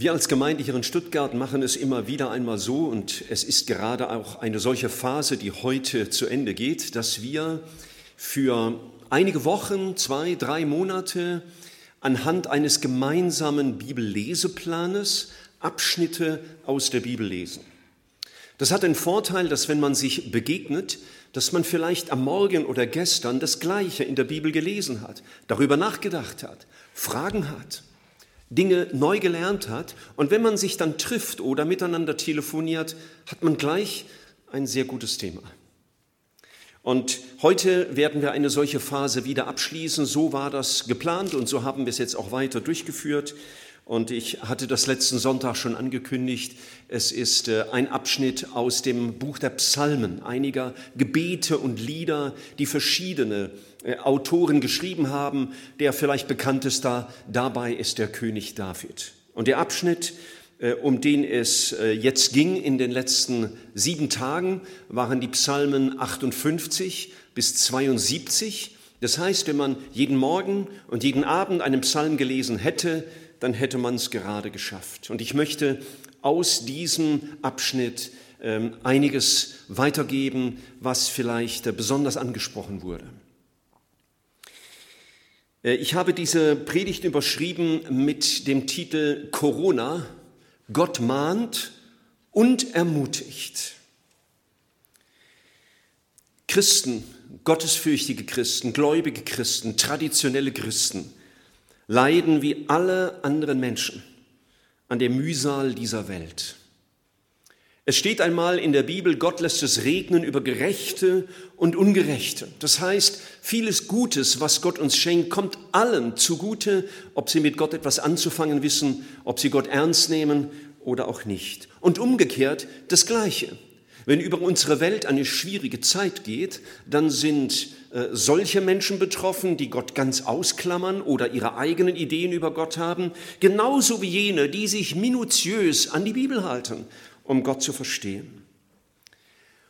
Wir als Gemeinde hier in Stuttgart machen es immer wieder einmal so und es ist gerade auch eine solche Phase, die heute zu Ende geht, dass wir für einige Wochen, zwei, drei Monate anhand eines gemeinsamen Bibelleseplanes Abschnitte aus der Bibel lesen. Das hat den Vorteil, dass wenn man sich begegnet, dass man vielleicht am Morgen oder gestern das Gleiche in der Bibel gelesen hat, darüber nachgedacht hat, Fragen hat Dinge neu gelernt hat. Und wenn man sich dann trifft oder miteinander telefoniert, hat man gleich ein sehr gutes Thema. Und heute werden wir eine solche Phase wieder abschließen. So war das geplant und so haben wir es jetzt auch weiter durchgeführt. Und ich hatte das letzten Sonntag schon angekündigt. Es ist äh, ein Abschnitt aus dem Buch der Psalmen, einiger Gebete und Lieder, die verschiedene Autoren geschrieben haben. Der vielleicht bekannteste dabei ist der König David. Und der Abschnitt, äh, um den es jetzt ging in den letzten sieben Tagen, waren die Psalmen 58 bis 72. Das heißt, wenn man jeden Morgen und jeden Abend einen Psalm gelesen hätte, dann hätte man es gerade geschafft. Und ich möchte aus diesem Abschnitt ähm, einiges weitergeben, was vielleicht äh, besonders angesprochen wurde. Äh, ich habe diese Predigt überschrieben mit dem Titel Corona, Gott mahnt und ermutigt. Christen, gottesfürchtige Christen, gläubige Christen, traditionelle Christen leiden wie alle anderen Menschen an der Mühsal dieser Welt. Es steht einmal in der Bibel, Gott lässt es regnen über Gerechte und Ungerechte. Das heißt, vieles Gutes, was Gott uns schenkt, kommt allen zugute, ob sie mit Gott etwas anzufangen wissen, ob sie Gott ernst nehmen oder auch nicht. Und umgekehrt das Gleiche. Wenn über unsere Welt eine schwierige Zeit geht, dann sind äh, solche Menschen betroffen, die Gott ganz ausklammern oder ihre eigenen Ideen über Gott haben, genauso wie jene, die sich minutiös an die Bibel halten, um Gott zu verstehen.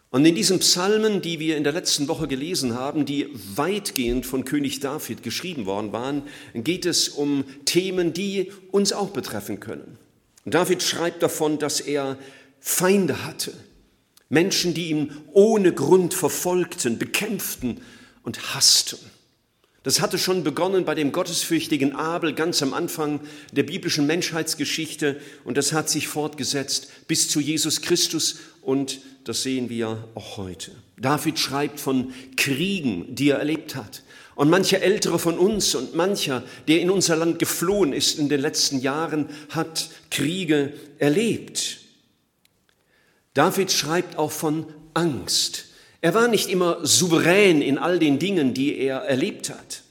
Und in diesen Psalmen, die wir in der letzten Woche gelesen haben, die weitgehend von König David geschrieben worden waren, geht es um Themen, die uns auch betreffen können. David schreibt davon, dass er Feinde hatte, Menschen, die ihn ohne Grund verfolgten, bekämpften und hassten. Das hatte schon begonnen bei dem gottesfürchtigen Abel ganz am Anfang der biblischen Menschheitsgeschichte und das hat sich fortgesetzt bis zu Jesus Christus und das sehen wir auch heute. David schreibt von Kriegen, die er erlebt hat. Und mancher Ältere von uns und mancher, der in unser Land geflohen ist in den letzten Jahren, hat Kriege erlebt. David schreibt auch von Angst. Er war nicht immer souverän in all den Dingen, die er erlebt hat,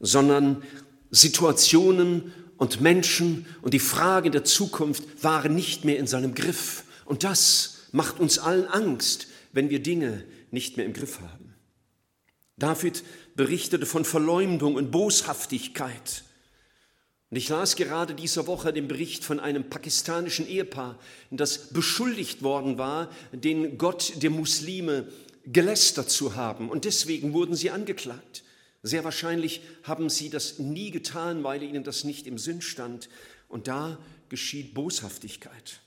sondern Situationen und Menschen und die Frage der Zukunft waren nicht mehr in seinem Griff. Und das macht uns allen Angst, wenn wir Dinge nicht mehr im Griff haben. David berichtete von Verleumdung und Boshaftigkeit. Und ich las gerade diese Woche den Bericht von einem pakistanischen Ehepaar, das beschuldigt worden war, den Gott der Muslime gelästert zu haben. Und deswegen wurden sie angeklagt. Sehr wahrscheinlich haben sie das nie getan, weil ihnen das nicht im Sinn stand. Und da geschieht Boshaftigkeit.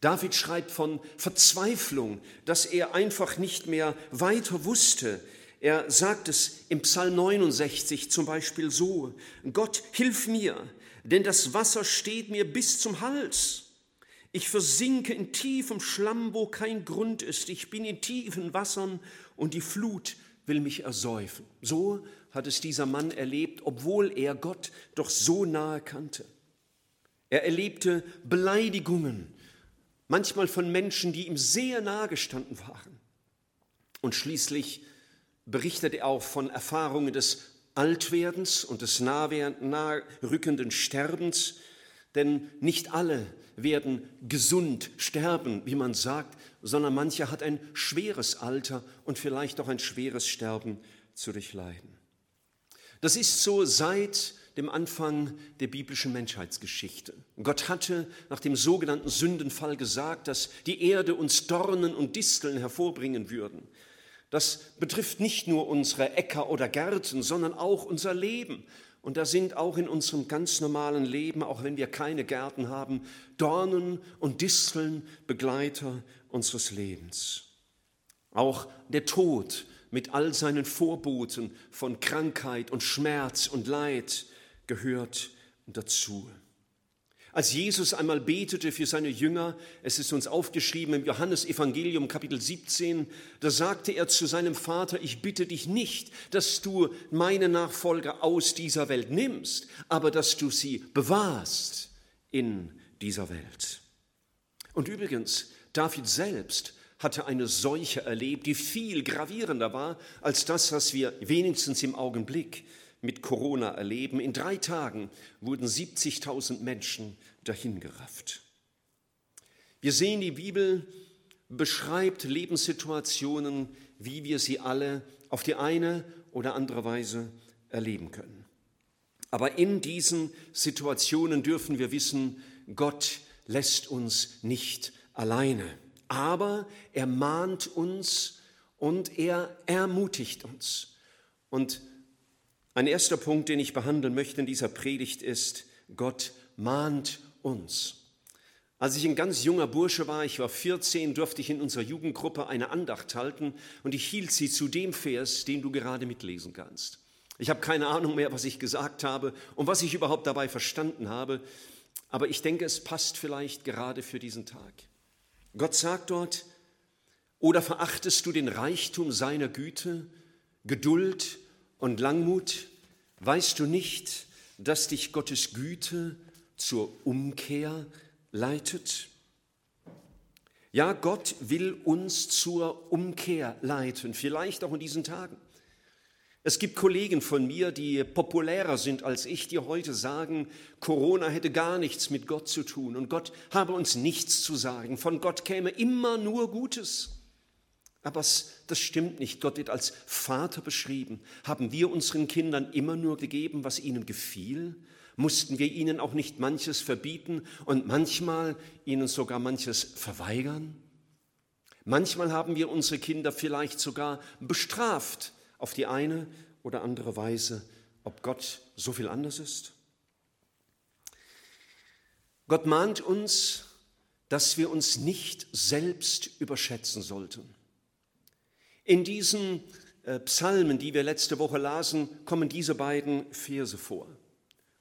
David schreibt von Verzweiflung, dass er einfach nicht mehr weiter wusste, er sagt es im Psalm 69 zum Beispiel so, Gott, hilf mir, denn das Wasser steht mir bis zum Hals. Ich versinke in tiefem Schlamm, wo kein Grund ist. Ich bin in tiefen Wassern und die Flut will mich ersäufen. So hat es dieser Mann erlebt, obwohl er Gott doch so nahe kannte. Er erlebte Beleidigungen, manchmal von Menschen, die ihm sehr nahe gestanden waren. Und schließlich berichtet er auch von Erfahrungen des Altwerdens und des nahrückenden Sterbens, denn nicht alle werden gesund sterben, wie man sagt, sondern mancher hat ein schweres Alter und vielleicht auch ein schweres Sterben zu durchleiden. Das ist so seit dem Anfang der biblischen Menschheitsgeschichte. Gott hatte nach dem sogenannten Sündenfall gesagt, dass die Erde uns Dornen und Disteln hervorbringen würden. Das betrifft nicht nur unsere Äcker oder Gärten, sondern auch unser Leben. Und da sind auch in unserem ganz normalen Leben, auch wenn wir keine Gärten haben, Dornen und Disteln Begleiter unseres Lebens. Auch der Tod mit all seinen Vorboten von Krankheit und Schmerz und Leid gehört dazu. Als Jesus einmal betete für seine Jünger, es ist uns aufgeschrieben im Johannesevangelium Kapitel 17, da sagte er zu seinem Vater, ich bitte dich nicht, dass du meine Nachfolger aus dieser Welt nimmst, aber dass du sie bewahrst in dieser Welt. Und übrigens, David selbst hatte eine Seuche erlebt, die viel gravierender war als das, was wir wenigstens im Augenblick mit Corona erleben. In drei Tagen wurden 70.000 Menschen dahingerafft. Wir sehen, die Bibel beschreibt Lebenssituationen, wie wir sie alle auf die eine oder andere Weise erleben können. Aber in diesen Situationen dürfen wir wissen, Gott lässt uns nicht alleine. Aber er mahnt uns und er ermutigt uns. Und ein erster Punkt, den ich behandeln möchte in dieser Predigt ist, Gott mahnt uns. Als ich ein ganz junger Bursche war, ich war 14, durfte ich in unserer Jugendgruppe eine Andacht halten und ich hielt sie zu dem Vers, den du gerade mitlesen kannst. Ich habe keine Ahnung mehr, was ich gesagt habe und was ich überhaupt dabei verstanden habe, aber ich denke, es passt vielleicht gerade für diesen Tag. Gott sagt dort, oder verachtest du den Reichtum seiner Güte, Geduld und Langmut, weißt du nicht, dass dich Gottes Güte zur Umkehr leitet? Ja, Gott will uns zur Umkehr leiten, vielleicht auch in diesen Tagen. Es gibt Kollegen von mir, die populärer sind als ich, die heute sagen, Corona hätte gar nichts mit Gott zu tun und Gott habe uns nichts zu sagen. Von Gott käme immer nur Gutes. Aber das stimmt nicht. Gott wird als Vater beschrieben. Haben wir unseren Kindern immer nur gegeben, was ihnen gefiel? Mussten wir ihnen auch nicht manches verbieten und manchmal ihnen sogar manches verweigern? Manchmal haben wir unsere Kinder vielleicht sogar bestraft auf die eine oder andere Weise, ob Gott so viel anders ist. Gott mahnt uns, dass wir uns nicht selbst überschätzen sollten. In diesen äh, Psalmen, die wir letzte Woche lasen, kommen diese beiden Verse vor.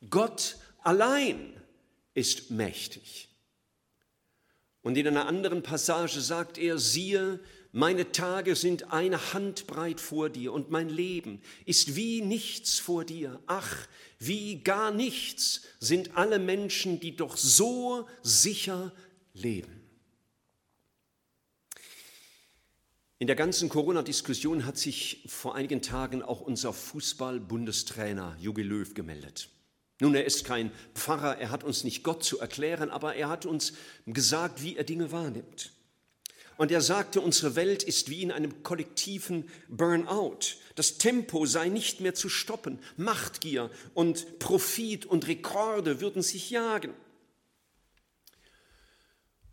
Gott allein ist mächtig. Und in einer anderen Passage sagt er, siehe, meine Tage sind eine Handbreit vor dir und mein Leben ist wie nichts vor dir. Ach, wie gar nichts sind alle Menschen, die doch so sicher leben. In der ganzen Corona-Diskussion hat sich vor einigen Tagen auch unser Fußball-Bundestrainer Jogi Löw gemeldet. Nun, er ist kein Pfarrer, er hat uns nicht Gott zu erklären, aber er hat uns gesagt, wie er Dinge wahrnimmt. Und er sagte, unsere Welt ist wie in einem kollektiven Burnout. Das Tempo sei nicht mehr zu stoppen. Machtgier und Profit und Rekorde würden sich jagen.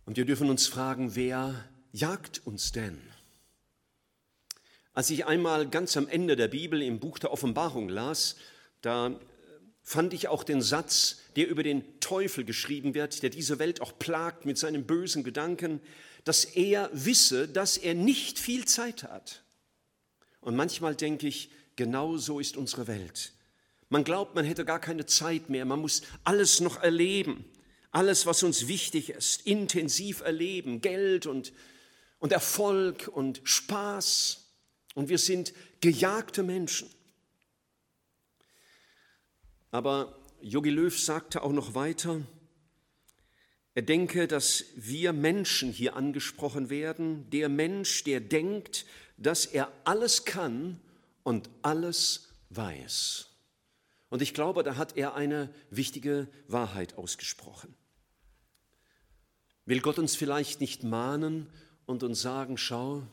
Und wir dürfen uns fragen, wer jagt uns denn? Als ich einmal ganz am Ende der Bibel im Buch der Offenbarung las, da fand ich auch den Satz, der über den Teufel geschrieben wird, der diese Welt auch plagt mit seinen bösen Gedanken, dass er wisse, dass er nicht viel Zeit hat. Und manchmal denke ich, genau so ist unsere Welt. Man glaubt, man hätte gar keine Zeit mehr, man muss alles noch erleben, alles, was uns wichtig ist, intensiv erleben, Geld und, und Erfolg und Spaß. Und wir sind gejagte Menschen. Aber Jogi Löw sagte auch noch weiter, er denke, dass wir Menschen hier angesprochen werden, der Mensch, der denkt, dass er alles kann und alles weiß. Und ich glaube, da hat er eine wichtige Wahrheit ausgesprochen. Will Gott uns vielleicht nicht mahnen und uns sagen, schau,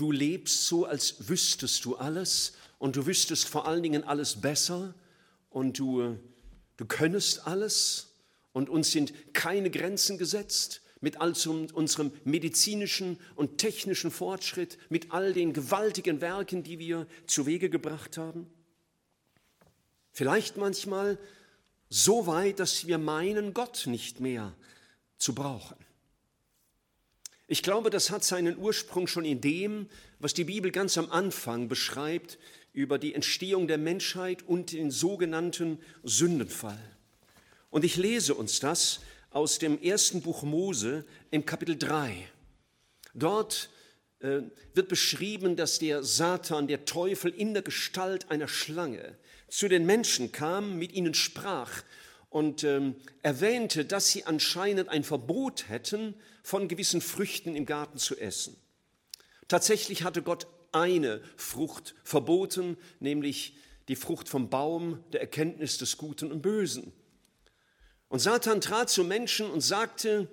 Du lebst so, als wüsstest du alles und du wüsstest vor allen Dingen alles besser und du, du könntest alles und uns sind keine Grenzen gesetzt mit all unserem medizinischen und technischen Fortschritt, mit all den gewaltigen Werken, die wir zu Wege gebracht haben. Vielleicht manchmal so weit, dass wir meinen, Gott nicht mehr zu brauchen. Ich glaube, das hat seinen Ursprung schon in dem, was die Bibel ganz am Anfang beschreibt über die Entstehung der Menschheit und den sogenannten Sündenfall. Und ich lese uns das aus dem ersten Buch Mose im Kapitel 3. Dort äh, wird beschrieben, dass der Satan, der Teufel in der Gestalt einer Schlange zu den Menschen kam, mit ihnen sprach und ähm, erwähnte, dass sie anscheinend ein Verbot hätten, von gewissen Früchten im Garten zu essen. Tatsächlich hatte Gott eine Frucht verboten, nämlich die Frucht vom Baum der Erkenntnis des Guten und Bösen. Und Satan trat zu Menschen und sagte,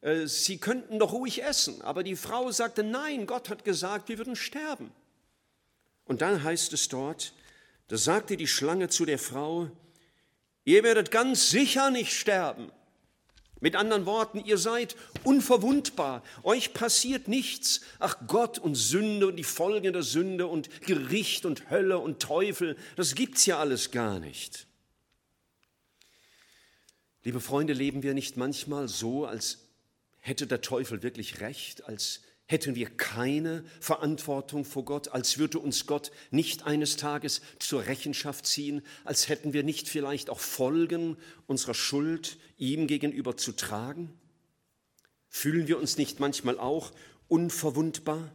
äh, sie könnten doch ruhig essen. Aber die Frau sagte, nein, Gott hat gesagt, wir würden sterben. Und dann heißt es dort, da sagte die Schlange zu der Frau, ihr werdet ganz sicher nicht sterben. Mit anderen Worten, ihr seid unverwundbar, euch passiert nichts. Ach Gott und Sünde und die Folgen der Sünde und Gericht und Hölle und Teufel, das gibt's ja alles gar nicht. Liebe Freunde, leben wir nicht manchmal so, als hätte der Teufel wirklich recht, als hätten wir keine Verantwortung vor Gott, als würde uns Gott nicht eines Tages zur Rechenschaft ziehen, als hätten wir nicht vielleicht auch Folgen unserer Schuld ihm gegenüber zu tragen? Fühlen wir uns nicht manchmal auch unverwundbar?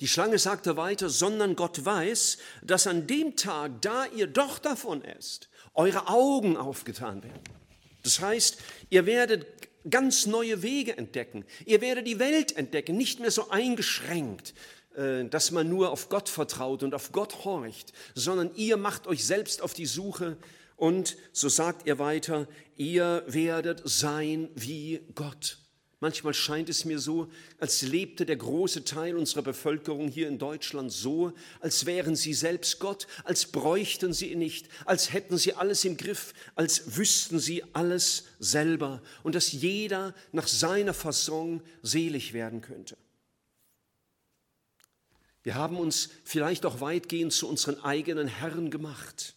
Die Schlange sagte weiter, sondern Gott weiß, dass an dem Tag, da ihr doch davon esst, eure Augen aufgetan werden. Das heißt, ihr werdet ganz neue Wege entdecken. Ihr werdet die Welt entdecken, nicht mehr so eingeschränkt, äh, dass man nur auf Gott vertraut und auf Gott horcht, sondern ihr macht euch selbst auf die Suche und, so sagt er weiter, ihr werdet sein wie Gott. Manchmal scheint es mir so, als lebte der große Teil unserer Bevölkerung hier in Deutschland so, als wären sie selbst Gott, als bräuchten sie ihn nicht, als hätten sie alles im Griff, als wüssten sie alles selber und dass jeder nach seiner Fasson selig werden könnte. Wir haben uns vielleicht auch weitgehend zu unseren eigenen Herren gemacht.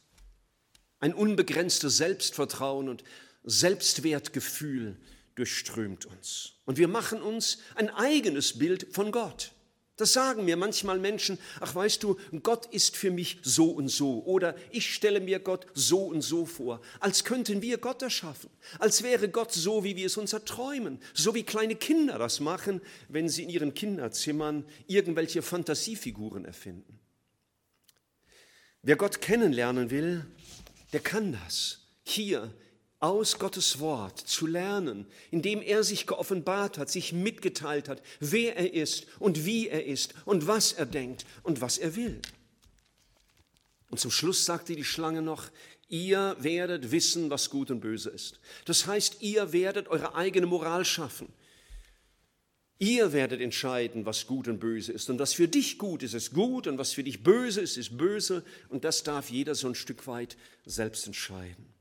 Ein unbegrenztes Selbstvertrauen und Selbstwertgefühl durchströmt uns. Und wir machen uns ein eigenes Bild von Gott. Das sagen mir manchmal Menschen, ach weißt du, Gott ist für mich so und so oder ich stelle mir Gott so und so vor, als könnten wir Gott erschaffen, als wäre Gott so, wie wir es uns erträumen, so wie kleine Kinder das machen, wenn sie in ihren Kinderzimmern irgendwelche Fantasiefiguren erfinden. Wer Gott kennenlernen will, der kann das. Hier aus Gottes Wort zu lernen, indem er sich geoffenbart hat, sich mitgeteilt hat, wer er ist und wie er ist und was er denkt und was er will. Und zum Schluss sagte die Schlange noch, ihr werdet wissen, was gut und böse ist. Das heißt, ihr werdet eure eigene Moral schaffen. Ihr werdet entscheiden, was gut und böse ist. Und was für dich gut ist, ist gut. Und was für dich böse ist, ist böse. Und das darf jeder so ein Stück weit selbst entscheiden.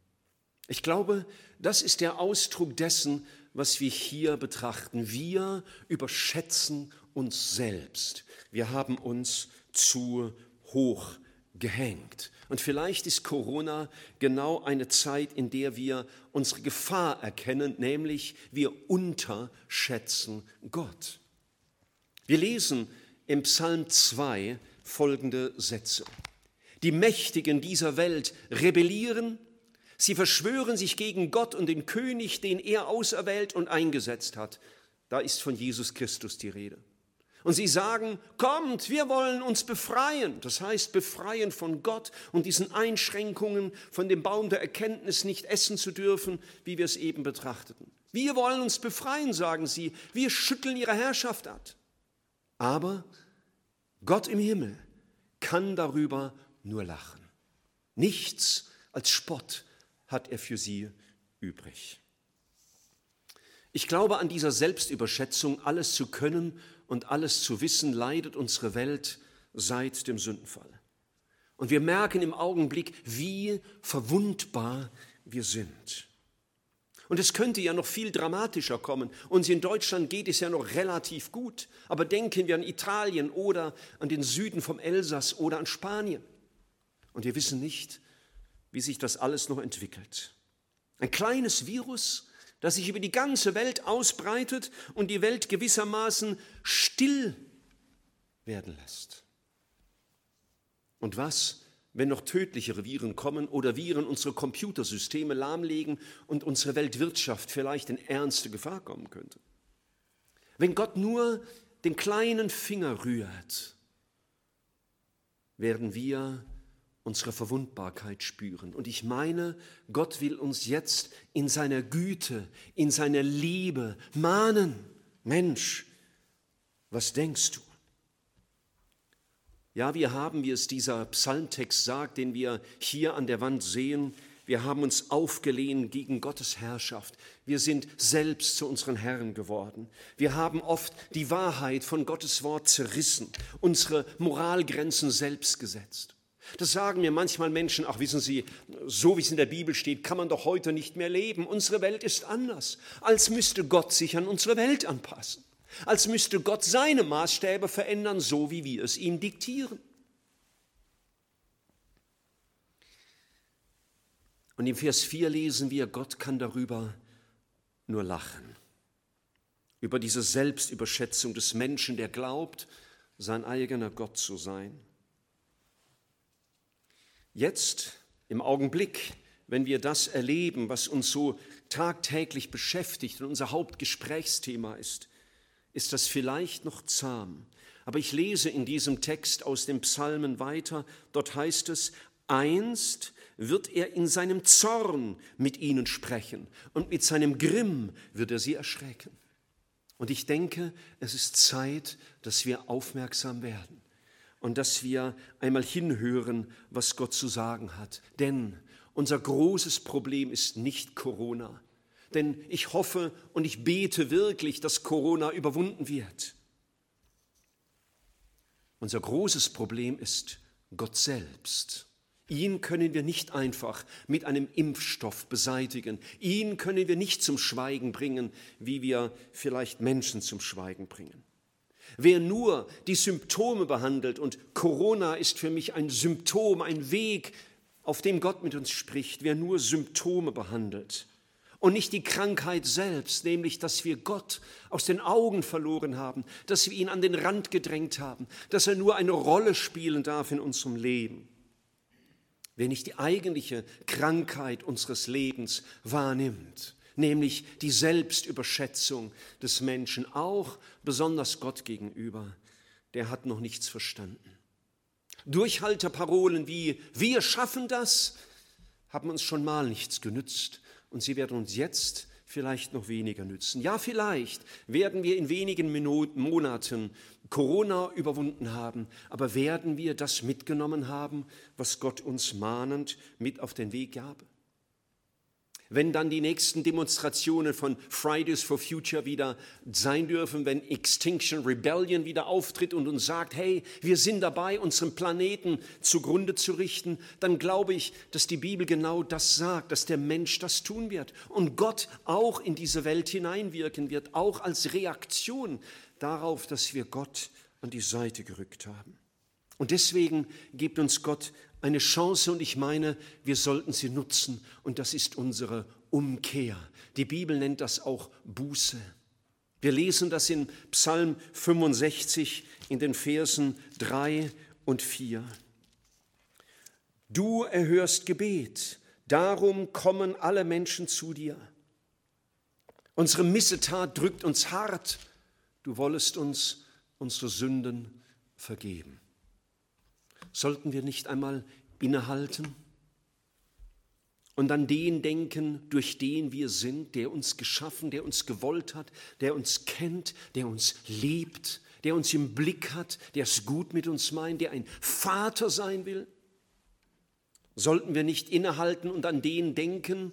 Ich glaube, das ist der Ausdruck dessen, was wir hier betrachten. Wir überschätzen uns selbst. Wir haben uns zu hoch gehängt. Und vielleicht ist Corona genau eine Zeit, in der wir unsere Gefahr erkennen, nämlich wir unterschätzen Gott. Wir lesen im Psalm 2 folgende Sätze. Die Mächtigen dieser Welt rebellieren Sie verschwören sich gegen Gott und den König, den er auserwählt und eingesetzt hat. Da ist von Jesus Christus die Rede. Und sie sagen, kommt, wir wollen uns befreien. Das heißt, befreien von Gott und diesen Einschränkungen, von dem Baum der Erkenntnis nicht essen zu dürfen, wie wir es eben betrachteten. Wir wollen uns befreien, sagen sie. Wir schütteln ihre Herrschaft ab. Aber Gott im Himmel kann darüber nur lachen. Nichts als Spott hat er für sie übrig. Ich glaube, an dieser Selbstüberschätzung, alles zu können und alles zu wissen, leidet unsere Welt seit dem Sündenfall. Und wir merken im Augenblick, wie verwundbar wir sind. Und es könnte ja noch viel dramatischer kommen. Uns in Deutschland geht es ja noch relativ gut. Aber denken wir an Italien oder an den Süden vom Elsass oder an Spanien. Und wir wissen nicht, wie sich das alles noch entwickelt. Ein kleines Virus, das sich über die ganze Welt ausbreitet und die Welt gewissermaßen still werden lässt. Und was, wenn noch tödlichere Viren kommen oder Viren unsere Computersysteme lahmlegen und unsere Weltwirtschaft vielleicht in ernste Gefahr kommen könnte? Wenn Gott nur den kleinen Finger rührt, werden wir unsere Verwundbarkeit spüren. Und ich meine, Gott will uns jetzt in seiner Güte, in seiner Liebe mahnen. Mensch, was denkst du? Ja, wir haben, wie es dieser Psalmtext sagt, den wir hier an der Wand sehen, wir haben uns aufgelehnt gegen Gottes Herrschaft. Wir sind selbst zu unseren Herren geworden. Wir haben oft die Wahrheit von Gottes Wort zerrissen, unsere Moralgrenzen selbst gesetzt. Das sagen mir manchmal Menschen, ach wissen Sie, so wie es in der Bibel steht, kann man doch heute nicht mehr leben. Unsere Welt ist anders, als müsste Gott sich an unsere Welt anpassen, als müsste Gott seine Maßstäbe verändern, so wie wir es ihm diktieren. Und im Vers 4 lesen wir, Gott kann darüber nur lachen. Über diese Selbstüberschätzung des Menschen, der glaubt, sein eigener Gott zu sein. Jetzt, im Augenblick, wenn wir das erleben, was uns so tagtäglich beschäftigt und unser Hauptgesprächsthema ist, ist das vielleicht noch zahm. Aber ich lese in diesem Text aus den Psalmen weiter, dort heißt es, einst wird er in seinem Zorn mit ihnen sprechen und mit seinem Grimm wird er sie erschrecken. Und ich denke, es ist Zeit, dass wir aufmerksam werden und dass wir einmal hinhören, was Gott zu sagen hat. Denn unser großes Problem ist nicht Corona. Denn ich hoffe und ich bete wirklich, dass Corona überwunden wird. Unser großes Problem ist Gott selbst. Ihn können wir nicht einfach mit einem Impfstoff beseitigen. Ihn können wir nicht zum Schweigen bringen, wie wir vielleicht Menschen zum Schweigen bringen. Wer nur die Symptome behandelt, und Corona ist für mich ein Symptom, ein Weg, auf dem Gott mit uns spricht, wer nur Symptome behandelt und nicht die Krankheit selbst, nämlich dass wir Gott aus den Augen verloren haben, dass wir ihn an den Rand gedrängt haben, dass er nur eine Rolle spielen darf in unserem Leben. Wer nicht die eigentliche Krankheit unseres Lebens wahrnimmt, nämlich die Selbstüberschätzung des Menschen, auch besonders Gott gegenüber, der hat noch nichts verstanden. Durchhalterparolen wie wir schaffen das haben uns schon mal nichts genützt und sie werden uns jetzt vielleicht noch weniger nützen. Ja, vielleicht werden wir in wenigen Minuten, Monaten Corona überwunden haben, aber werden wir das mitgenommen haben, was Gott uns mahnend mit auf den Weg gab? Wenn dann die nächsten Demonstrationen von Fridays for Future wieder sein dürfen, wenn Extinction Rebellion wieder auftritt und uns sagt, hey, wir sind dabei, unseren Planeten zugrunde zu richten, dann glaube ich, dass die Bibel genau das sagt, dass der Mensch das tun wird und Gott auch in diese Welt hineinwirken wird, auch als Reaktion darauf, dass wir Gott an die Seite gerückt haben. Und deswegen gibt uns Gott eine Chance und ich meine, wir sollten sie nutzen und das ist unsere Umkehr. Die Bibel nennt das auch Buße. Wir lesen das in Psalm 65 in den Versen 3 und 4. Du erhörst Gebet, darum kommen alle Menschen zu dir. Unsere Missetat drückt uns hart, du wollest uns unsere Sünden vergeben. Sollten wir nicht einmal innehalten und an den denken, durch den wir sind, der uns geschaffen, der uns gewollt hat, der uns kennt, der uns liebt, der uns im Blick hat, der es gut mit uns meint, der ein Vater sein will? Sollten wir nicht innehalten und an den denken,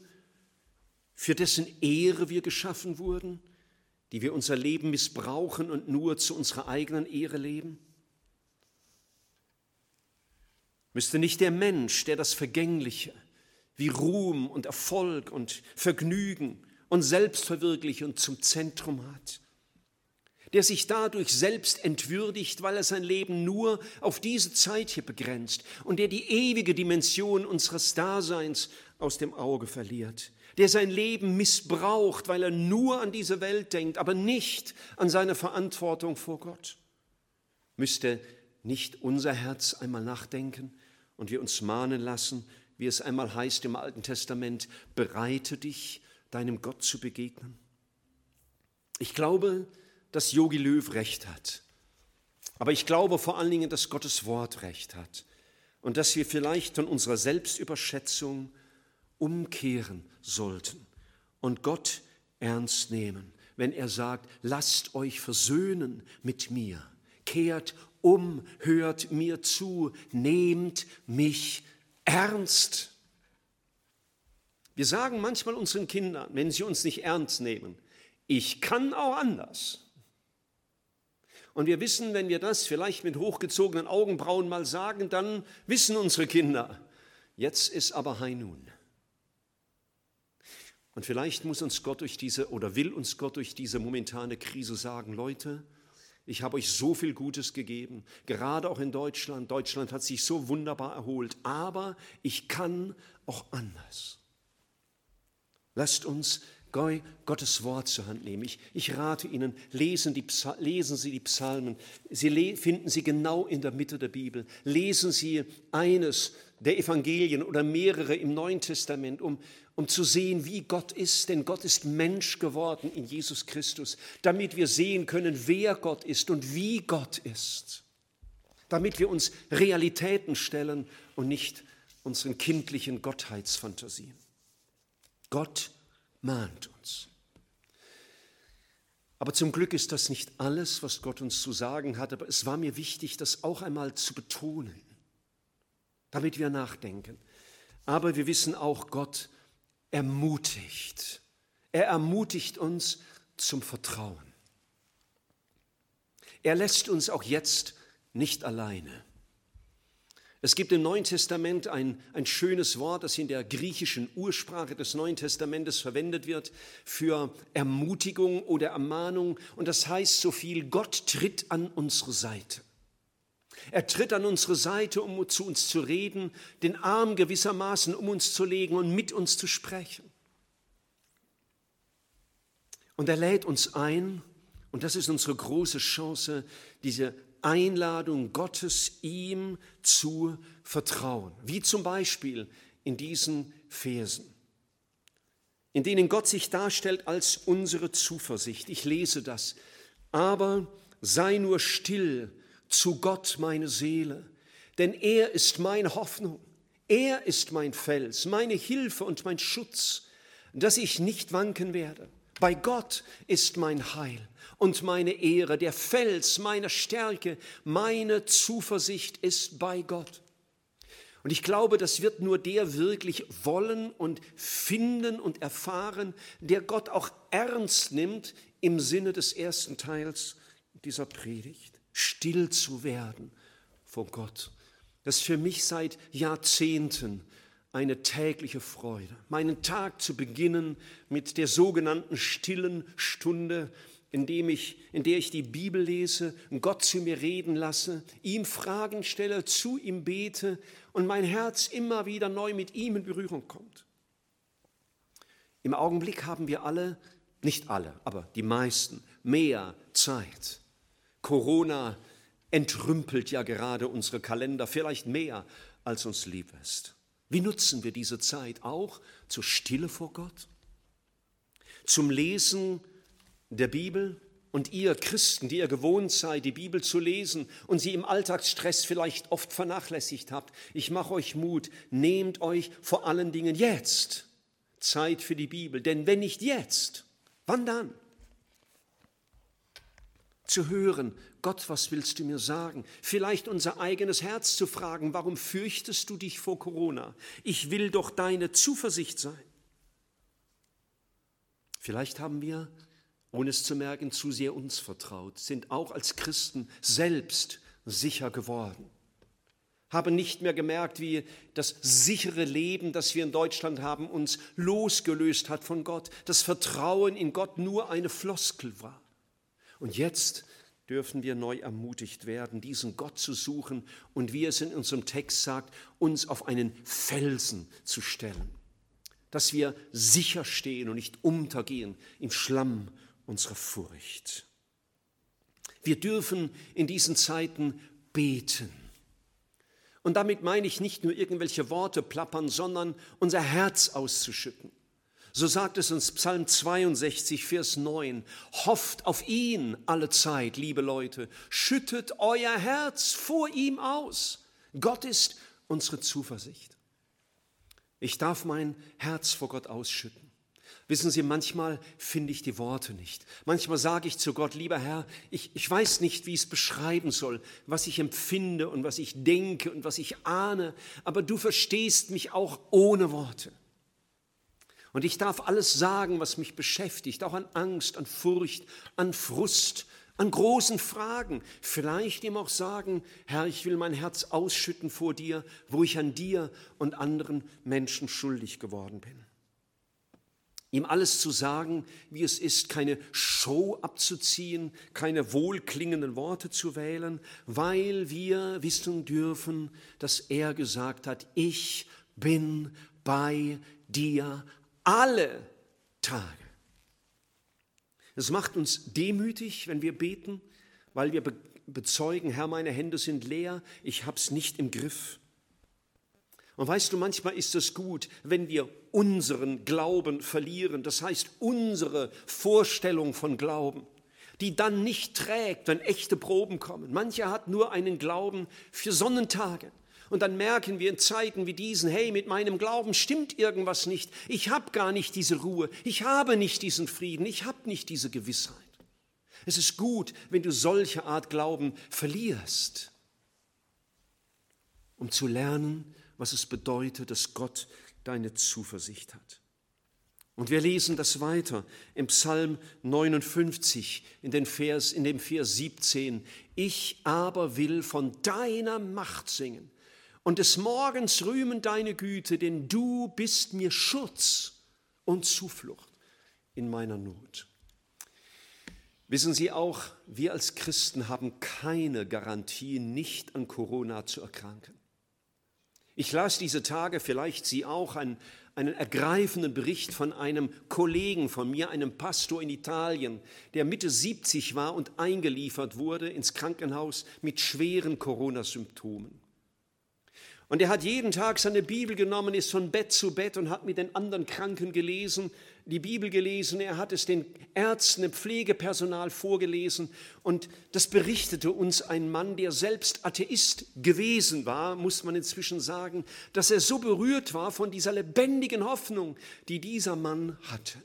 für dessen Ehre wir geschaffen wurden, die wir unser Leben missbrauchen und nur zu unserer eigenen Ehre leben? Müsste nicht der Mensch, der das Vergängliche wie Ruhm und Erfolg und Vergnügen und Selbstverwirklichung zum Zentrum hat, der sich dadurch selbst entwürdigt, weil er sein Leben nur auf diese Zeit hier begrenzt und der die ewige Dimension unseres Daseins aus dem Auge verliert, der sein Leben missbraucht, weil er nur an diese Welt denkt, aber nicht an seine Verantwortung vor Gott. Müsste nicht unser Herz einmal nachdenken und wir uns mahnen lassen, wie es einmal heißt im Alten Testament, bereite dich, deinem Gott zu begegnen? Ich glaube, dass Yogi Löw recht hat. Aber ich glaube vor allen Dingen, dass Gottes Wort recht hat und dass wir vielleicht von unserer Selbstüberschätzung umkehren sollten und Gott ernst nehmen, wenn er sagt, lasst euch versöhnen mit mir, kehrt um, hört mir zu, nehmt mich ernst. Wir sagen manchmal unseren Kindern, wenn sie uns nicht ernst nehmen, ich kann auch anders. Und wir wissen, wenn wir das vielleicht mit hochgezogenen Augenbrauen mal sagen, dann wissen unsere Kinder, jetzt ist aber High Noon. Und vielleicht muss uns Gott durch diese oder will uns Gott durch diese momentane Krise sagen, Leute, ich habe euch so viel Gutes gegeben, gerade auch in Deutschland. Deutschland hat sich so wunderbar erholt, aber ich kann auch anders. Lasst uns Gottes Wort zur Hand nehmen. Ich, ich rate Ihnen, lesen, die, lesen Sie die Psalmen. Sie finden sie genau in der Mitte der Bibel. Lesen Sie eines der Evangelien oder mehrere im Neuen Testament, um, um zu sehen, wie Gott ist. Denn Gott ist Mensch geworden in Jesus Christus, damit wir sehen können, wer Gott ist und wie Gott ist. Damit wir uns Realitäten stellen und nicht unseren kindlichen Gottheitsfantasien. Gott mahnt uns. Aber zum Glück ist das nicht alles, was Gott uns zu sagen hat, aber es war mir wichtig, das auch einmal zu betonen, damit wir nachdenken. Aber wir wissen auch, Gott ermutigt. Er ermutigt uns zum Vertrauen. Er lässt uns auch jetzt nicht alleine. Es gibt im Neuen Testament ein, ein schönes Wort, das in der griechischen Ursprache des Neuen Testamentes verwendet wird für Ermutigung oder Ermahnung. Und das heißt so viel, Gott tritt an unsere Seite. Er tritt an unsere Seite, um zu uns zu reden, den Arm gewissermaßen um uns zu legen und mit uns zu sprechen. Und er lädt uns ein, und das ist unsere große Chance, diese Einladung Gottes, ihm zu vertrauen. Wie zum Beispiel in diesen Versen, in denen Gott sich darstellt als unsere Zuversicht. Ich lese das. Aber sei nur still zu Gott, meine Seele, denn er ist meine Hoffnung. Er ist mein Fels, meine Hilfe und mein Schutz, dass ich nicht wanken werde. Bei Gott ist mein Heil und meine Ehre, der Fels meiner Stärke, meine Zuversicht ist bei Gott. Und ich glaube, das wird nur der wirklich wollen und finden und erfahren, der Gott auch ernst nimmt im Sinne des ersten Teils dieser Predigt. Still zu werden vor Gott. Das ist für mich seit Jahrzehnten eine tägliche Freude, meinen Tag zu beginnen mit der sogenannten stillen Stunde, indem ich, in der ich die Bibel lese, Gott zu mir reden lasse, ihm Fragen stelle, zu ihm bete und mein Herz immer wieder neu mit ihm in Berührung kommt. Im Augenblick haben wir alle, nicht alle, aber die meisten, mehr Zeit. Corona entrümpelt ja gerade unsere Kalender, vielleicht mehr, als uns lieb ist. Wie nutzen wir diese Zeit auch zur Stille vor Gott? Zum Lesen der Bibel und ihr Christen, die ihr gewohnt seid, die Bibel zu lesen und sie im Alltagsstress vielleicht oft vernachlässigt habt, ich mache euch Mut, nehmt euch vor allen Dingen jetzt Zeit für die Bibel. Denn wenn nicht jetzt, wann dann? Zu hören, Gott, was willst du mir sagen? Vielleicht unser eigenes Herz zu fragen, warum fürchtest du dich vor Corona? Ich will doch deine Zuversicht sein. Vielleicht haben wir ohne es zu merken, zu sehr uns vertraut, sind auch als Christen selbst sicher geworden, haben nicht mehr gemerkt, wie das sichere Leben, das wir in Deutschland haben, uns losgelöst hat von Gott, das Vertrauen in Gott nur eine Floskel war. Und jetzt dürfen wir neu ermutigt werden, diesen Gott zu suchen und wie es in unserem Text sagt, uns auf einen Felsen zu stellen, dass wir sicher stehen und nicht untergehen im Schlamm unserer Furcht. Wir dürfen in diesen Zeiten beten. Und damit meine ich nicht nur irgendwelche Worte plappern, sondern unser Herz auszuschütten. So sagt es uns Psalm 62, Vers 9. Hofft auf ihn alle Zeit, liebe Leute. Schüttet euer Herz vor ihm aus. Gott ist unsere Zuversicht. Ich darf mein Herz vor Gott ausschütten. Wissen Sie, manchmal finde ich die Worte nicht. Manchmal sage ich zu Gott, lieber Herr, ich, ich weiß nicht, wie ich es beschreiben soll, was ich empfinde und was ich denke und was ich ahne, aber du verstehst mich auch ohne Worte. Und ich darf alles sagen, was mich beschäftigt, auch an Angst, an Furcht, an Frust, an großen Fragen. Vielleicht ihm auch sagen, Herr, ich will mein Herz ausschütten vor dir, wo ich an dir und anderen Menschen schuldig geworden bin. Ihm alles zu sagen, wie es ist, keine Show abzuziehen, keine wohlklingenden Worte zu wählen, weil wir wissen dürfen, dass er gesagt hat, ich bin bei dir alle Tage. Es macht uns demütig, wenn wir beten, weil wir bezeugen, Herr, meine Hände sind leer, ich hab's nicht im Griff. Und weißt du, manchmal ist es gut, wenn wir unseren Glauben verlieren, das heißt unsere Vorstellung von Glauben, die dann nicht trägt, wenn echte Proben kommen. Mancher hat nur einen Glauben für Sonnentage. Und dann merken wir in Zeiten wie diesen, hey, mit meinem Glauben stimmt irgendwas nicht. Ich habe gar nicht diese Ruhe. Ich habe nicht diesen Frieden. Ich habe nicht diese Gewissheit. Es ist gut, wenn du solche Art Glauben verlierst, um zu lernen, was es bedeutet, dass Gott deine Zuversicht hat. Und wir lesen das weiter im Psalm 59, in, den Vers, in dem Vers 17. Ich aber will von deiner Macht singen und des Morgens rühmen deine Güte, denn du bist mir Schutz und Zuflucht in meiner Not. Wissen Sie auch, wir als Christen haben keine Garantie, nicht an Corona zu erkranken. Ich las diese Tage, vielleicht Sie auch, einen, einen ergreifenden Bericht von einem Kollegen von mir, einem Pastor in Italien, der Mitte 70 war und eingeliefert wurde ins Krankenhaus mit schweren Corona-Symptomen. Und er hat jeden Tag seine Bibel genommen, ist von Bett zu Bett und hat mit den anderen Kranken gelesen, die Bibel gelesen, er hat es den Ärzten, dem Pflegepersonal vorgelesen. Und das berichtete uns ein Mann, der selbst Atheist gewesen war, muss man inzwischen sagen, dass er so berührt war von dieser lebendigen Hoffnung, die dieser Mann hatte.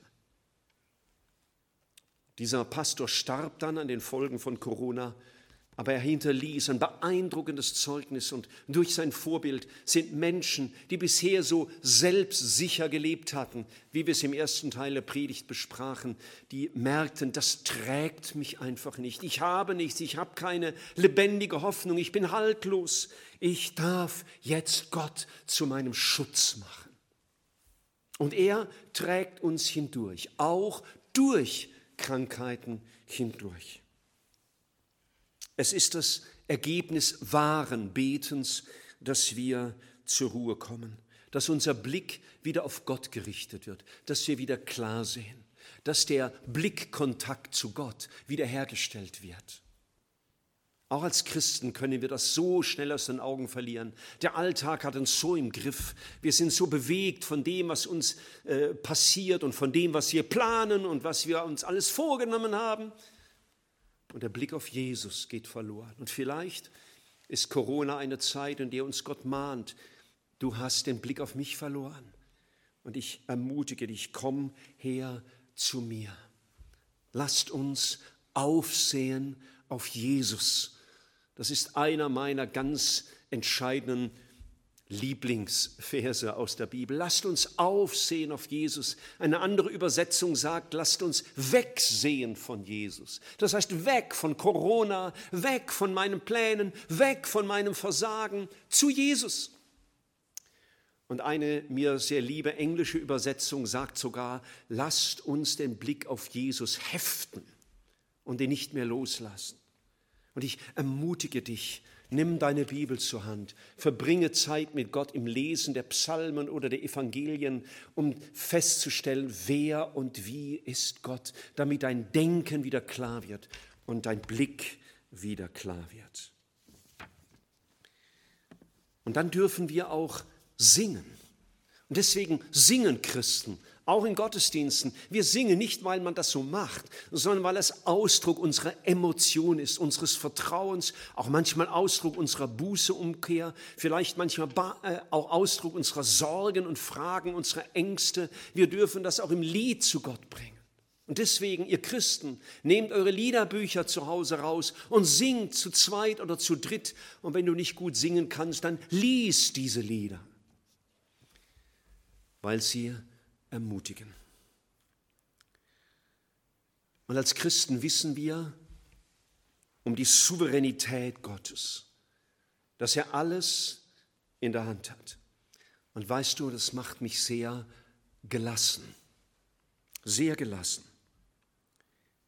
Dieser Pastor starb dann an den Folgen von Corona aber er hinterließ ein beeindruckendes Zeugnis und durch sein Vorbild sind Menschen, die bisher so selbstsicher gelebt hatten, wie wir es im ersten Teil der Predigt besprachen, die merkten, das trägt mich einfach nicht. Ich habe nichts, ich habe keine lebendige Hoffnung, ich bin haltlos. Ich darf jetzt Gott zu meinem Schutz machen. Und er trägt uns hindurch, auch durch Krankheiten hindurch. Es ist das Ergebnis wahren Betens, dass wir zur Ruhe kommen, dass unser Blick wieder auf Gott gerichtet wird, dass wir wieder klar sehen, dass der Blickkontakt zu Gott wiederhergestellt wird. Auch als Christen können wir das so schnell aus den Augen verlieren. Der Alltag hat uns so im Griff. Wir sind so bewegt von dem, was uns äh, passiert und von dem, was wir planen und was wir uns alles vorgenommen haben und der Blick auf Jesus geht verloren. Und vielleicht ist Corona eine Zeit, in der uns Gott mahnt, du hast den Blick auf mich verloren. Und ich ermutige dich, komm her zu mir. Lasst uns aufsehen auf Jesus. Das ist einer meiner ganz entscheidenden Lieblingsverse aus der Bibel. Lasst uns aufsehen auf Jesus. Eine andere Übersetzung sagt, lasst uns wegsehen von Jesus. Das heißt, weg von Corona, weg von meinen Plänen, weg von meinem Versagen zu Jesus. Und eine mir sehr liebe englische Übersetzung sagt sogar, lasst uns den Blick auf Jesus heften und ihn nicht mehr loslassen. Und ich ermutige dich, nimm deine Bibel zur Hand, verbringe Zeit mit Gott im Lesen der Psalmen oder der Evangelien, um festzustellen, wer und wie ist Gott, damit dein Denken wieder klar wird und dein Blick wieder klar wird. Und dann dürfen wir auch singen. Und deswegen singen Christen, auch in Gottesdiensten. Wir singen nicht, weil man das so macht, sondern weil es Ausdruck unserer Emotion ist, unseres Vertrauens, auch manchmal Ausdruck unserer Bußeumkehr, vielleicht manchmal äh, auch Ausdruck unserer Sorgen und Fragen, unserer Ängste. Wir dürfen das auch im Lied zu Gott bringen. Und deswegen, ihr Christen, nehmt eure Liederbücher zu Hause raus und singt zu zweit oder zu dritt. Und wenn du nicht gut singen kannst, dann lies diese Lieder, weil sie ermutigen. Und als Christen wissen wir um die Souveränität Gottes, dass er alles in der Hand hat. Und weißt du, das macht mich sehr gelassen, sehr gelassen.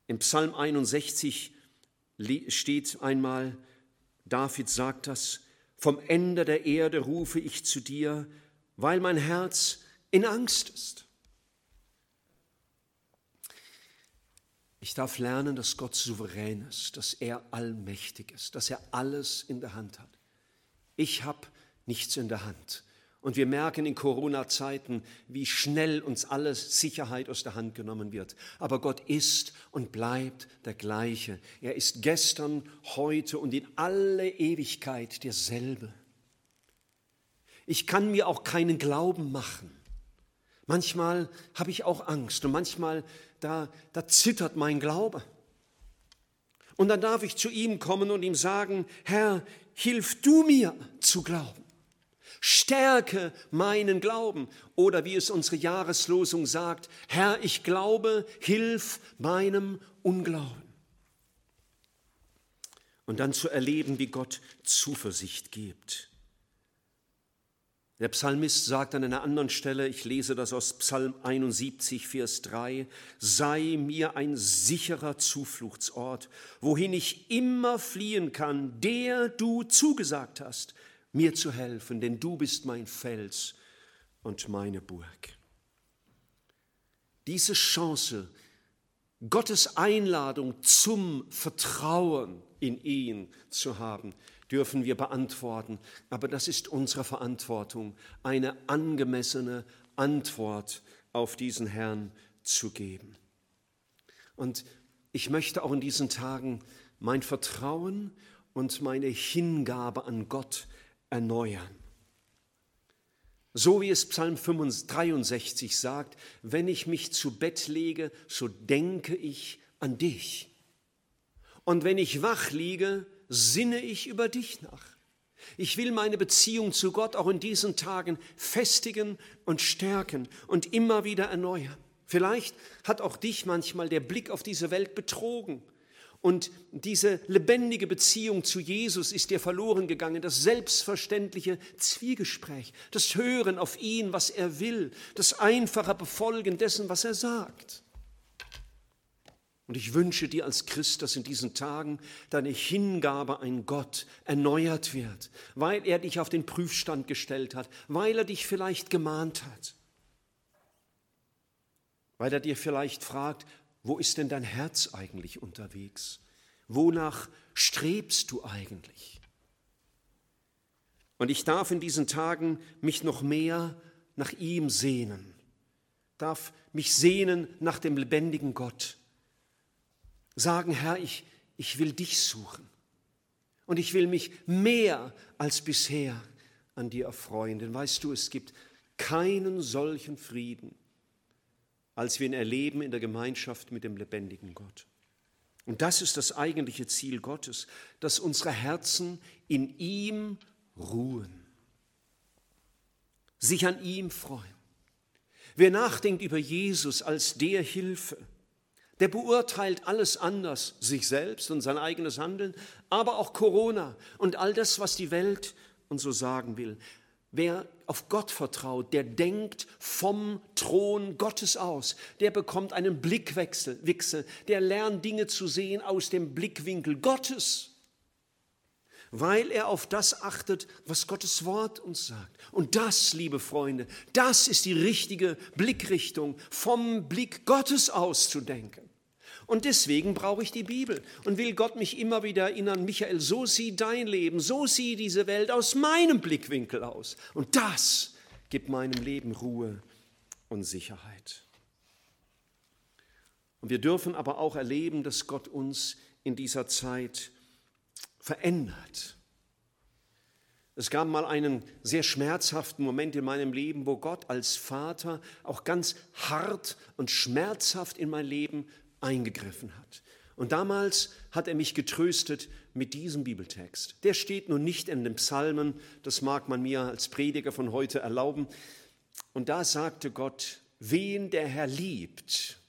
Im Psalm 61 steht einmal, David sagt das, vom Ende der Erde rufe ich zu dir, weil mein Herz in Angst ist. Ich darf lernen, dass Gott souverän ist, dass er allmächtig ist, dass er alles in der Hand hat. Ich habe nichts in der Hand. Und wir merken in Corona-Zeiten, wie schnell uns alles Sicherheit aus der Hand genommen wird. Aber Gott ist und bleibt der gleiche. Er ist gestern, heute und in alle Ewigkeit derselbe. Ich kann mir auch keinen Glauben machen. Manchmal habe ich auch Angst und manchmal da, da zittert mein Glaube. Und dann darf ich zu ihm kommen und ihm sagen, Herr, hilf du mir zu glauben. Stärke meinen Glauben. Oder wie es unsere Jahreslosung sagt, Herr, ich glaube, hilf meinem Unglauben. Und dann zu erleben, wie Gott Zuversicht gibt. Der Psalmist sagt an einer anderen Stelle, ich lese das aus Psalm 71, Vers 3, sei mir ein sicherer Zufluchtsort, wohin ich immer fliehen kann, der du zugesagt hast, mir zu helfen, denn du bist mein Fels und meine Burg. Diese Chance, Gottes Einladung zum Vertrauen in ihn zu haben, dürfen wir beantworten. Aber das ist unsere Verantwortung, eine angemessene Antwort auf diesen Herrn zu geben. Und ich möchte auch in diesen Tagen mein Vertrauen und meine Hingabe an Gott erneuern. So wie es Psalm 63 sagt, wenn ich mich zu Bett lege, so denke ich an dich. Und wenn ich wach liege, sinne ich über dich nach. Ich will meine Beziehung zu Gott auch in diesen Tagen festigen und stärken und immer wieder erneuern. Vielleicht hat auch dich manchmal der Blick auf diese Welt betrogen und diese lebendige Beziehung zu Jesus ist dir verloren gegangen, das selbstverständliche Zwiegespräch, das Hören auf ihn, was er will, das einfache Befolgen dessen, was er sagt. Und ich wünsche dir als Christ, dass in diesen Tagen deine Hingabe an Gott erneuert wird, weil er dich auf den Prüfstand gestellt hat, weil er dich vielleicht gemahnt hat, weil er dir vielleicht fragt, wo ist denn dein Herz eigentlich unterwegs? Wonach strebst du eigentlich? Und ich darf in diesen Tagen mich noch mehr nach ihm sehnen, darf mich sehnen nach dem lebendigen Gott. Sagen, Herr, ich, ich will dich suchen und ich will mich mehr als bisher an dir erfreuen. Denn weißt du, es gibt keinen solchen Frieden, als wir ihn erleben in der Gemeinschaft mit dem lebendigen Gott. Und das ist das eigentliche Ziel Gottes, dass unsere Herzen in ihm ruhen, sich an ihm freuen. Wer nachdenkt über Jesus als der Hilfe, der beurteilt alles anders, sich selbst und sein eigenes Handeln, aber auch Corona und all das, was die Welt uns so sagen will. Wer auf Gott vertraut, der denkt vom Thron Gottes aus. Der bekommt einen Blickwechsel, Wechsel, der lernt Dinge zu sehen aus dem Blickwinkel Gottes, weil er auf das achtet, was Gottes Wort uns sagt. Und das, liebe Freunde, das ist die richtige Blickrichtung, vom Blick Gottes aus zu denken. Und deswegen brauche ich die Bibel und will Gott mich immer wieder erinnern, Michael, so sieht dein Leben, so sieht diese Welt aus meinem Blickwinkel aus. Und das gibt meinem Leben Ruhe und Sicherheit. Und wir dürfen aber auch erleben, dass Gott uns in dieser Zeit verändert. Es gab mal einen sehr schmerzhaften Moment in meinem Leben, wo Gott als Vater auch ganz hart und schmerzhaft in mein Leben eingegriffen hat. Und damals hat er mich getröstet mit diesem Bibeltext. Der steht nun nicht in den Psalmen, das mag man mir als Prediger von heute erlauben. Und da sagte Gott, wen der Herr liebt,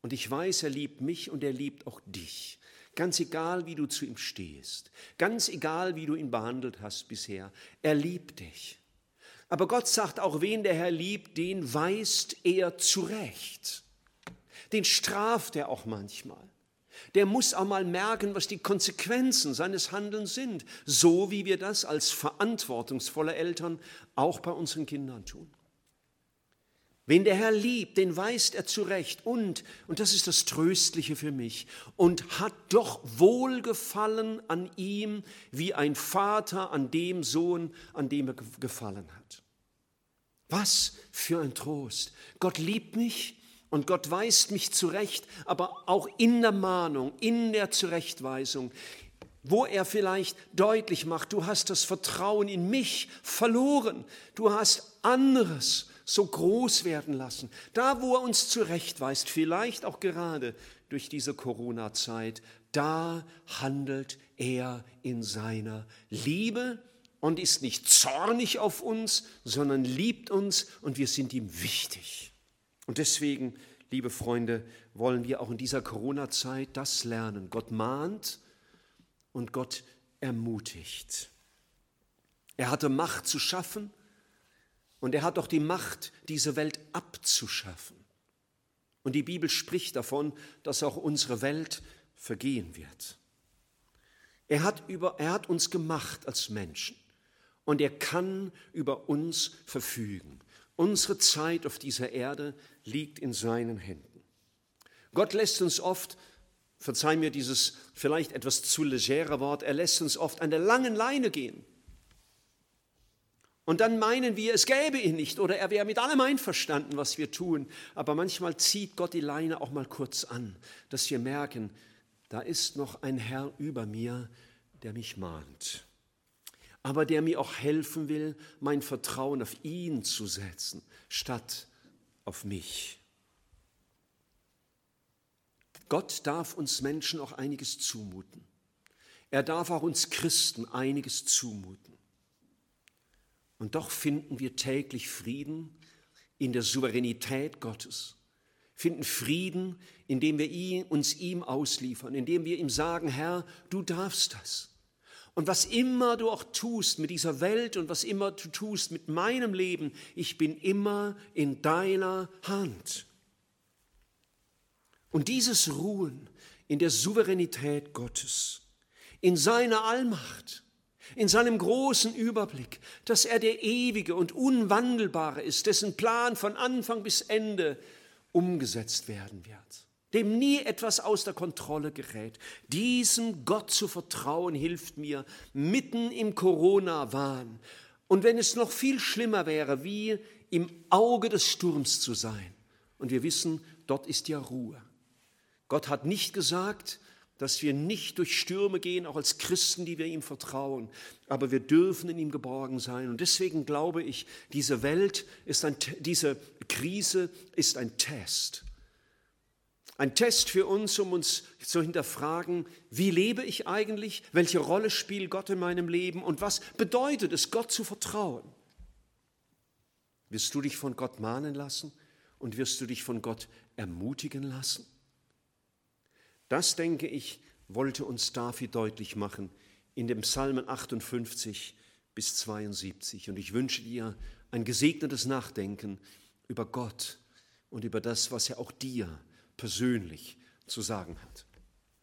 und ich weiß, er liebt mich und er liebt auch dich, ganz egal, wie du zu ihm stehst, ganz egal, wie du ihn behandelt hast bisher, er liebt dich. Aber Gott sagt auch, wen der Herr liebt, den weist er zurecht den straft er auch manchmal. Der muss auch mal merken, was die Konsequenzen seines Handelns sind, so wie wir das als verantwortungsvolle Eltern auch bei unseren Kindern tun. Wen der Herr liebt, den weist er zurecht und, und das ist das Tröstliche für mich, und hat doch Wohlgefallen an ihm, wie ein Vater an dem Sohn, an dem er gefallen hat. Was für ein Trost. Gott liebt mich und Gott weist mich zurecht, aber auch in der Mahnung, in der Zurechtweisung, wo er vielleicht deutlich macht, du hast das Vertrauen in mich verloren, du hast anderes so groß werden lassen. Da, wo er uns zurechtweist, vielleicht auch gerade durch diese Corona-Zeit, da handelt er in seiner Liebe und ist nicht zornig auf uns, sondern liebt uns und wir sind ihm wichtig. Und deswegen, liebe Freunde, wollen wir auch in dieser Corona-Zeit das lernen. Gott mahnt und Gott ermutigt. Er hatte Macht zu schaffen und er hat auch die Macht, diese Welt abzuschaffen. Und die Bibel spricht davon, dass auch unsere Welt vergehen wird. Er hat, über, er hat uns gemacht als Menschen und er kann über uns verfügen. Unsere Zeit auf dieser Erde liegt in seinen Händen. Gott lässt uns oft, verzeih mir dieses vielleicht etwas zu legere Wort, er lässt uns oft an der langen Leine gehen. Und dann meinen wir, es gäbe ihn nicht oder er wäre mit allem einverstanden, was wir tun. Aber manchmal zieht Gott die Leine auch mal kurz an, dass wir merken, da ist noch ein Herr über mir, der mich mahnt aber der mir auch helfen will, mein Vertrauen auf ihn zu setzen, statt auf mich. Gott darf uns Menschen auch einiges zumuten. Er darf auch uns Christen einiges zumuten. Und doch finden wir täglich Frieden in der Souveränität Gottes, finden Frieden, indem wir uns ihm ausliefern, indem wir ihm sagen, Herr, du darfst das. Und was immer du auch tust mit dieser Welt und was immer du tust mit meinem Leben, ich bin immer in deiner Hand. Und dieses Ruhen in der Souveränität Gottes, in seiner Allmacht, in seinem großen Überblick, dass er der ewige und unwandelbare ist, dessen Plan von Anfang bis Ende umgesetzt werden wird dem nie etwas aus der Kontrolle gerät. Diesem Gott zu vertrauen hilft mir mitten im Corona-Wahn. Und wenn es noch viel schlimmer wäre, wie im Auge des Sturms zu sein. Und wir wissen, dort ist ja Ruhe. Gott hat nicht gesagt, dass wir nicht durch Stürme gehen, auch als Christen, die wir ihm vertrauen, aber wir dürfen in ihm geborgen sein. Und deswegen glaube ich, diese Welt ist ein, diese Krise ist ein Test. Ein Test für uns, um uns zu hinterfragen, wie lebe ich eigentlich, welche Rolle spielt Gott in meinem Leben und was bedeutet es, Gott zu vertrauen. Wirst du dich von Gott mahnen lassen und wirst du dich von Gott ermutigen lassen? Das, denke ich, wollte uns David deutlich machen in dem Psalmen 58, bis 72. Und ich wünsche dir ein gesegnetes Nachdenken über Gott und über das, was er auch dir persönlich zu sagen hat.